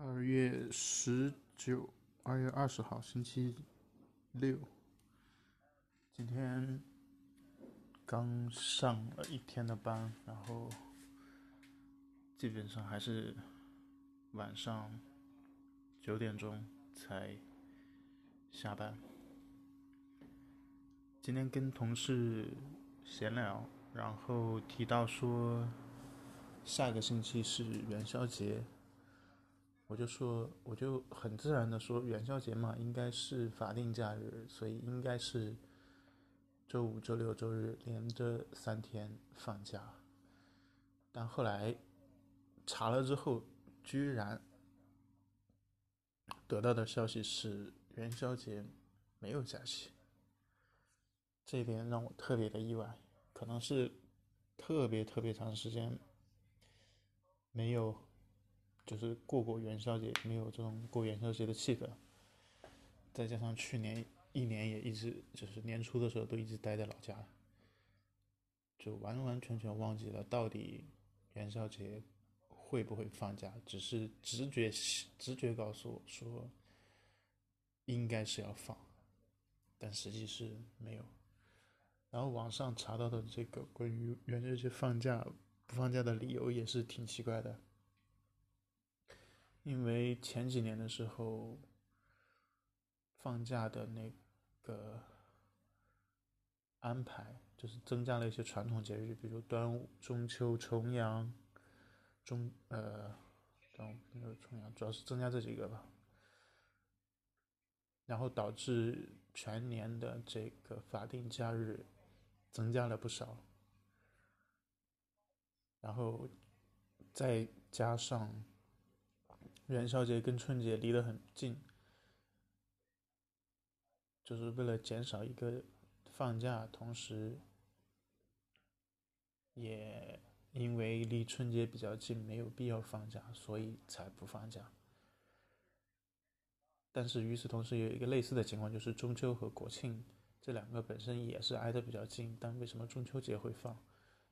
二月十九，二月二十号，星期六。今天刚上了一天的班，然后基本上还是晚上九点钟才下班。今天跟同事闲聊，然后提到说下个星期是元宵节。我就说，我就很自然的说，元宵节嘛，应该是法定假日，所以应该是周五、周六、周日连着三天放假。但后来查了之后，居然得到的消息是元宵节没有假期，这一点让我特别的意外，可能是特别特别长时间没有。就是过过元宵节，没有这种过元宵节的气氛。再加上去年一年也一直就是年初的时候都一直待在老家，就完完全全忘记了到底元宵节会不会放假。只是直觉直觉告诉我说应该是要放，但实际是没有。然后网上查到的这个关于元宵节放假不放假的理由也是挺奇怪的。因为前几年的时候，放假的那个安排就是增加了一些传统节日，比如端午、中秋、重阳、中呃，端午、中秋、重阳，主要是增加这几个吧。然后导致全年的这个法定假日增加了不少，然后再加上。元宵节跟春节离得很近，就是为了减少一个放假，同时也因为离春节比较近，没有必要放假，所以才不放假。但是与此同时，有一个类似的情况，就是中秋和国庆这两个本身也是挨得比较近，但为什么中秋节会放？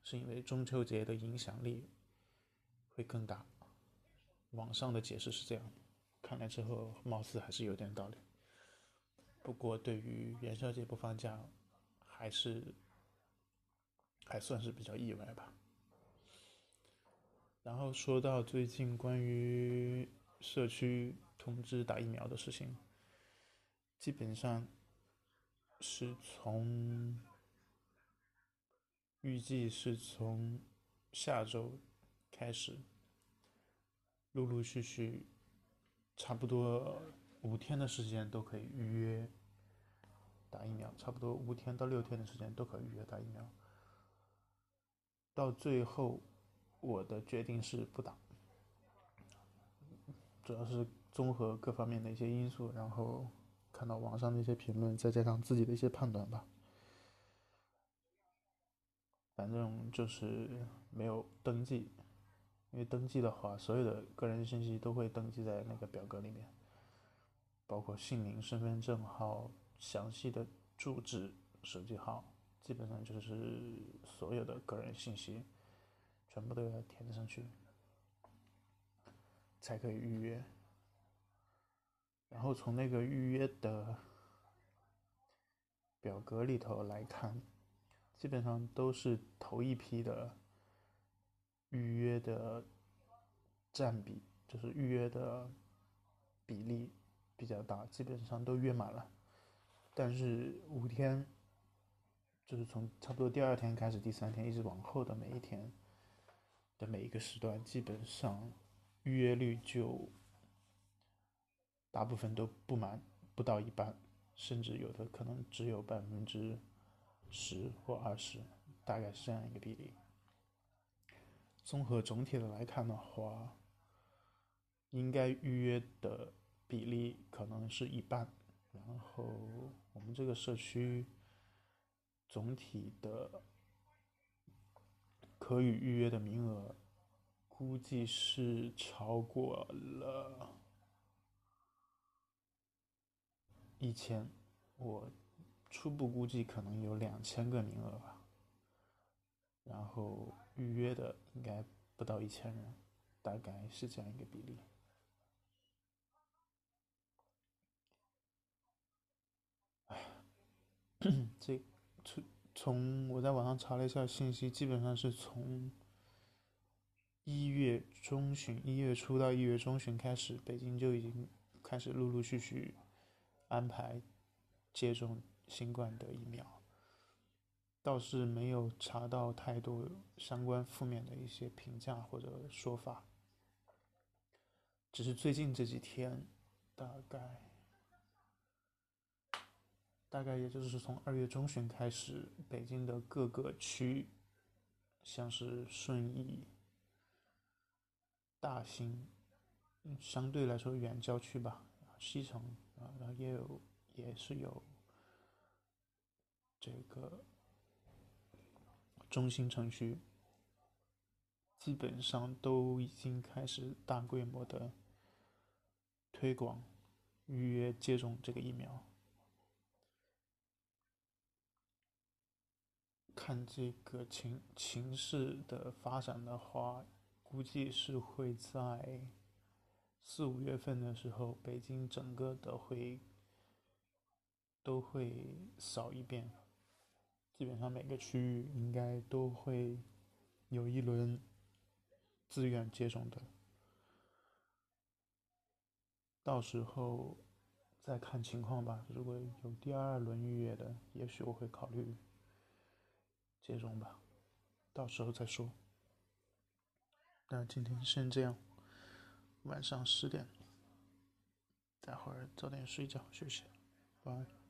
是因为中秋节的影响力会更大。网上的解释是这样，看来之后貌似还是有点道理。不过对于元宵节不放假，还是还算是比较意外吧。然后说到最近关于社区通知打疫苗的事情，基本上是从预计是从下周开始。陆陆续续，差不多五天的时间都可以预约打疫苗，差不多五天到六天的时间都可以预约打疫苗。到最后，我的决定是不打，主要是综合各方面的一些因素，然后看到网上的一些评论，再加上自己的一些判断吧。反正就是没有登记。因为登记的话，所有的个人信息都会登记在那个表格里面，包括姓名、身份证号、详细的住址、手机号，基本上就是所有的个人信息，全部都要填上去，才可以预约。然后从那个预约的表格里头来看，基本上都是头一批的。预约的占比就是预约的比例比较大，基本上都约满了。但是五天，就是从差不多第二天开始，第三天一直往后的每一天的每一个时段，基本上预约率就大部分都不满，不到一半，甚至有的可能只有百分之十或二十，大概是这样一个比例。综合总体的来看的话，应该预约的比例可能是一半。然后我们这个社区总体的可以预约的名额，估计是超过了一千。我初步估计可能有两千个名额吧。够预约的应该不到一千人，大概是这样一个比例。哎，这从我在网上查了一下信息，基本上是从一月中旬、一月初到一月中旬开始，北京就已经开始陆陆续续安排接种新冠的疫苗。倒是没有查到太多相关负面的一些评价或者说法，只是最近这几天，大概大概也就是从二月中旬开始，北京的各个区，像是顺义、大兴，相对来说远郊区吧，西城啊，然后也有也是有这个。中心城区基本上都已经开始大规模的推广、预约接种这个疫苗。看这个情情势的发展的话，估计是会在四五月份的时候，北京整个的会都会扫一遍。基本上每个区域应该都会有一轮自愿接种的，到时候再看情况吧。如果有第二轮预约的，也许我会考虑接种吧，到时候再说。那今天先这样，晚上十点，待会儿早点睡觉休息，晚安。